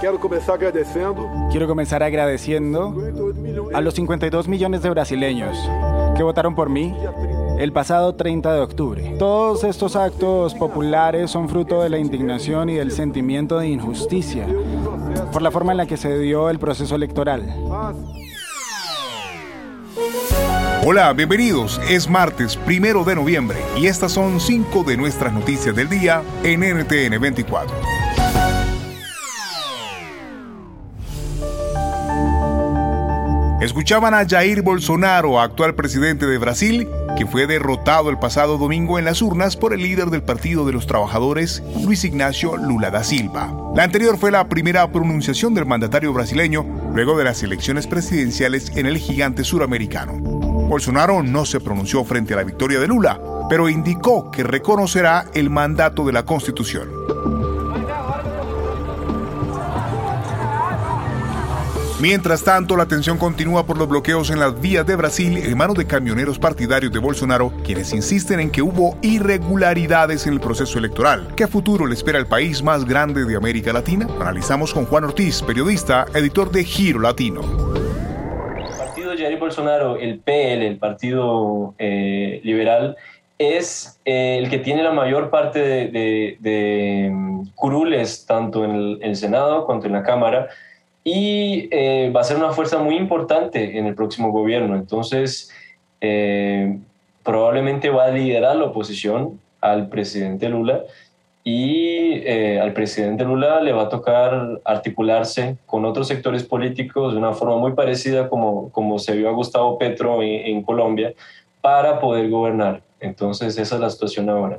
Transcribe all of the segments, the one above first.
Quiero comenzar agradeciendo. Quiero comenzar agradeciendo a los 52 millones de brasileños que votaron por mí el pasado 30 de octubre. Todos estos actos populares son fruto de la indignación y del sentimiento de injusticia por la forma en la que se dio el proceso electoral. Hola, bienvenidos. Es martes primero de noviembre y estas son cinco de nuestras noticias del día en NTN 24. Escuchaban a Jair Bolsonaro, actual presidente de Brasil, que fue derrotado el pasado domingo en las urnas por el líder del Partido de los Trabajadores, Luis Ignacio Lula da Silva. La anterior fue la primera pronunciación del mandatario brasileño luego de las elecciones presidenciales en el gigante suramericano. Bolsonaro no se pronunció frente a la victoria de Lula, pero indicó que reconocerá el mandato de la Constitución. Mientras tanto, la tensión continúa por los bloqueos en las vías de Brasil en manos de camioneros partidarios de Bolsonaro, quienes insisten en que hubo irregularidades en el proceso electoral. ¿Qué futuro le espera al país más grande de América Latina? Analizamos con Juan Ortiz, periodista, editor de Giro Latino. El partido de Jair Bolsonaro, el PL, el Partido eh, Liberal, es eh, el que tiene la mayor parte de, mm, curules, tanto en el, el Senado como en la Cámara y eh, va a ser una fuerza muy importante en el próximo gobierno. Entonces, eh, probablemente va a liderar la oposición al presidente Lula y eh, al presidente Lula le va a tocar articularse con otros sectores políticos de una forma muy parecida como, como se vio a Gustavo Petro en Colombia para poder gobernar. Entonces, esa es la situación ahora.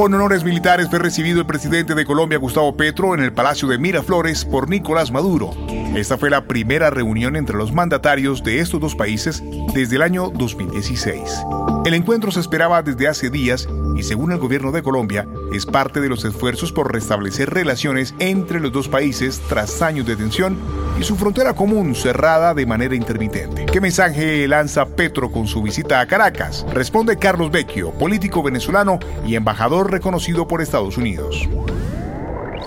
Con honores militares fue recibido el presidente de Colombia, Gustavo Petro, en el Palacio de Miraflores por Nicolás Maduro. Esta fue la primera reunión entre los mandatarios de estos dos países desde el año 2016. El encuentro se esperaba desde hace días y según el gobierno de Colombia es parte de los esfuerzos por restablecer relaciones entre los dos países tras años de tensión y su frontera común cerrada de manera intermitente. ¿Qué mensaje lanza Petro con su visita a Caracas? Responde Carlos Vecchio, político venezolano y embajador reconocido por Estados Unidos.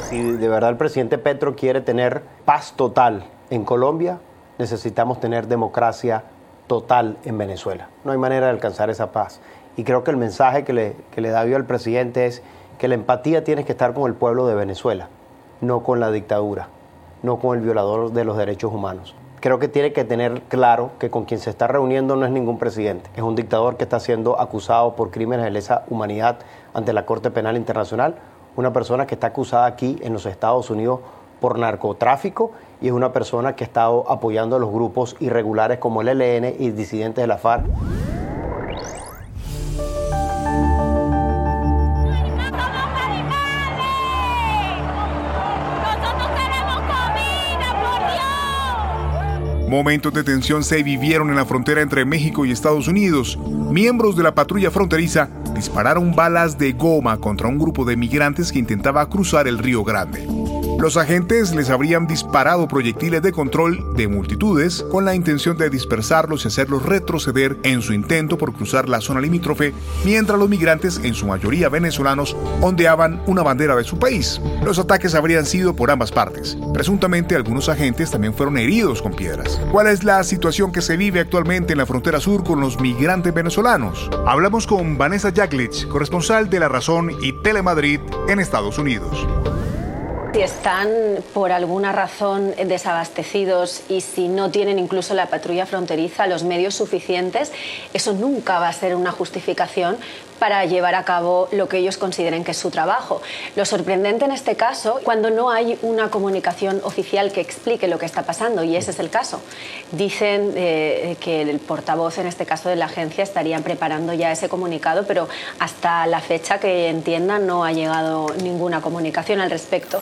Si de verdad el presidente Petro quiere tener paz total en Colombia, necesitamos tener democracia total en Venezuela. No hay manera de alcanzar esa paz. Y creo que el mensaje que le, da al presidente es que la empatía tiene que estar con el pueblo de Venezuela, no con la dictadura, no con el violador de los derechos humanos. Creo que tiene que tener claro que con quien se está reuniendo no es ningún presidente, es un dictador que está siendo acusado por crímenes de lesa humanidad ante la Corte Penal Internacional, una persona que está acusada aquí en los Estados Unidos por narcotráfico y es una persona que ha estado apoyando a los grupos irregulares como el ELN y disidentes de la FARC. Momentos de tensión se vivieron en la frontera entre México y Estados Unidos. Miembros de la patrulla fronteriza dispararon balas de goma contra un grupo de migrantes que intentaba cruzar el Río Grande. Los agentes les habrían disparado proyectiles de control de multitudes con la intención de dispersarlos y hacerlos retroceder en su intento por cruzar la zona limítrofe, mientras los migrantes, en su mayoría venezolanos, ondeaban una bandera de su país. Los ataques habrían sido por ambas partes. Presuntamente algunos agentes también fueron heridos con piedras. ¿Cuál es la situación que se vive actualmente en la frontera sur con los migrantes venezolanos? Hablamos con Vanessa Jaglich, corresponsal de La Razón y Telemadrid en Estados Unidos. Si están por alguna razón desabastecidos y si no tienen incluso la patrulla fronteriza los medios suficientes, eso nunca va a ser una justificación para llevar a cabo lo que ellos consideren que es su trabajo. Lo sorprendente en este caso, cuando no hay una comunicación oficial que explique lo que está pasando, y ese es el caso. Dicen eh, que el portavoz, en este caso de la agencia, estarían preparando ya ese comunicado, pero hasta la fecha que entiendan no ha llegado ninguna comunicación al respecto.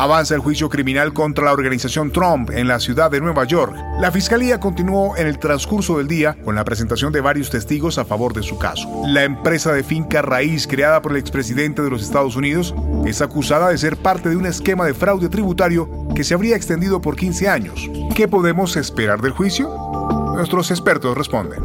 Avanza el juicio criminal contra la organización Trump en la ciudad de Nueva York. La fiscalía continuó en el transcurso del día con la presentación de varios testigos a favor de su caso. La empresa de finca raíz creada por el expresidente de los Estados Unidos es acusada de ser parte de un esquema de fraude tributario que se habría extendido por 15 años. ¿Qué podemos esperar del juicio? Nuestros expertos responden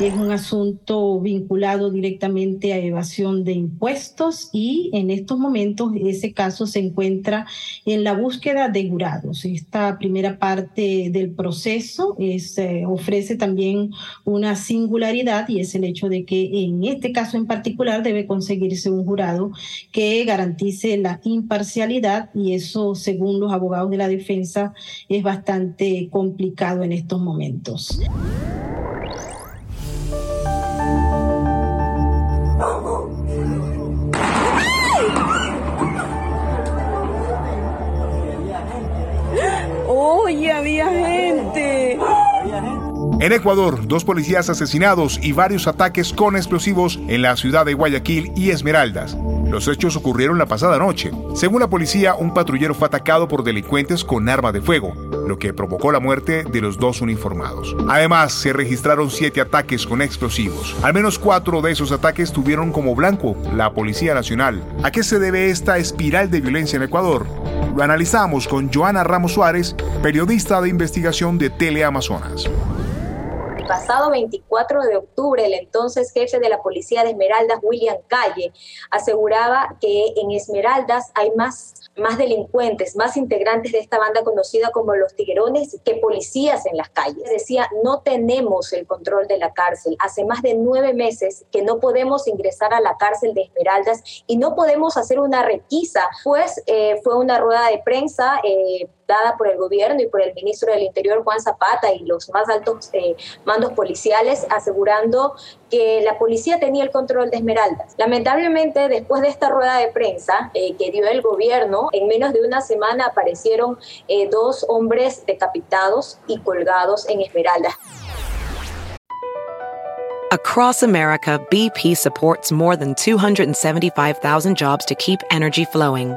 es un asunto vinculado directamente a evasión de impuestos y en estos momentos ese caso se encuentra en la búsqueda de jurados. Esta primera parte del proceso es, eh, ofrece también una singularidad y es el hecho de que en este caso en particular debe conseguirse un jurado que garantice la imparcialidad y eso según los abogados de la defensa es bastante complicado en estos momentos. En Ecuador, dos policías asesinados y varios ataques con explosivos en la ciudad de Guayaquil y Esmeraldas. Los hechos ocurrieron la pasada noche. Según la policía, un patrullero fue atacado por delincuentes con arma de fuego, lo que provocó la muerte de los dos uniformados. Además, se registraron siete ataques con explosivos. Al menos cuatro de esos ataques tuvieron como blanco la Policía Nacional. ¿A qué se debe esta espiral de violencia en Ecuador? Lo analizamos con Joana Ramos Suárez, periodista de investigación de Teleamazonas pasado 24 de octubre, el entonces jefe de la policía de Esmeraldas, William Calle, aseguraba que en Esmeraldas hay más, más delincuentes, más integrantes de esta banda conocida como los tiguerones que policías en las calles. Decía, no tenemos el control de la cárcel. Hace más de nueve meses que no podemos ingresar a la cárcel de Esmeraldas y no podemos hacer una requisa, pues eh, fue una rueda de prensa. Eh, dada por el gobierno y por el ministro del Interior, Juan Zapata, y los más altos eh, mandos policiales, asegurando que la policía tenía el control de Esmeraldas. Lamentablemente, después de esta rueda de prensa eh, que dio el gobierno, en menos de una semana aparecieron eh, dos hombres decapitados y colgados en Esmeraldas. Across America, BP supports more than 275,000 jobs to keep energy flowing.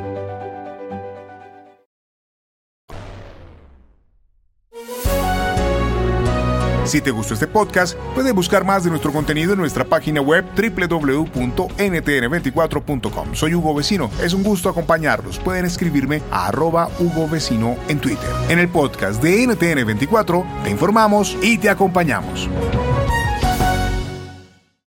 Si te gustó este podcast, puedes buscar más de nuestro contenido en nuestra página web www.ntn24.com. Soy Hugo Vecino, es un gusto acompañarlos. Pueden escribirme a arroba Hugo Vecino en Twitter. En el podcast de NTN24 te informamos y te acompañamos.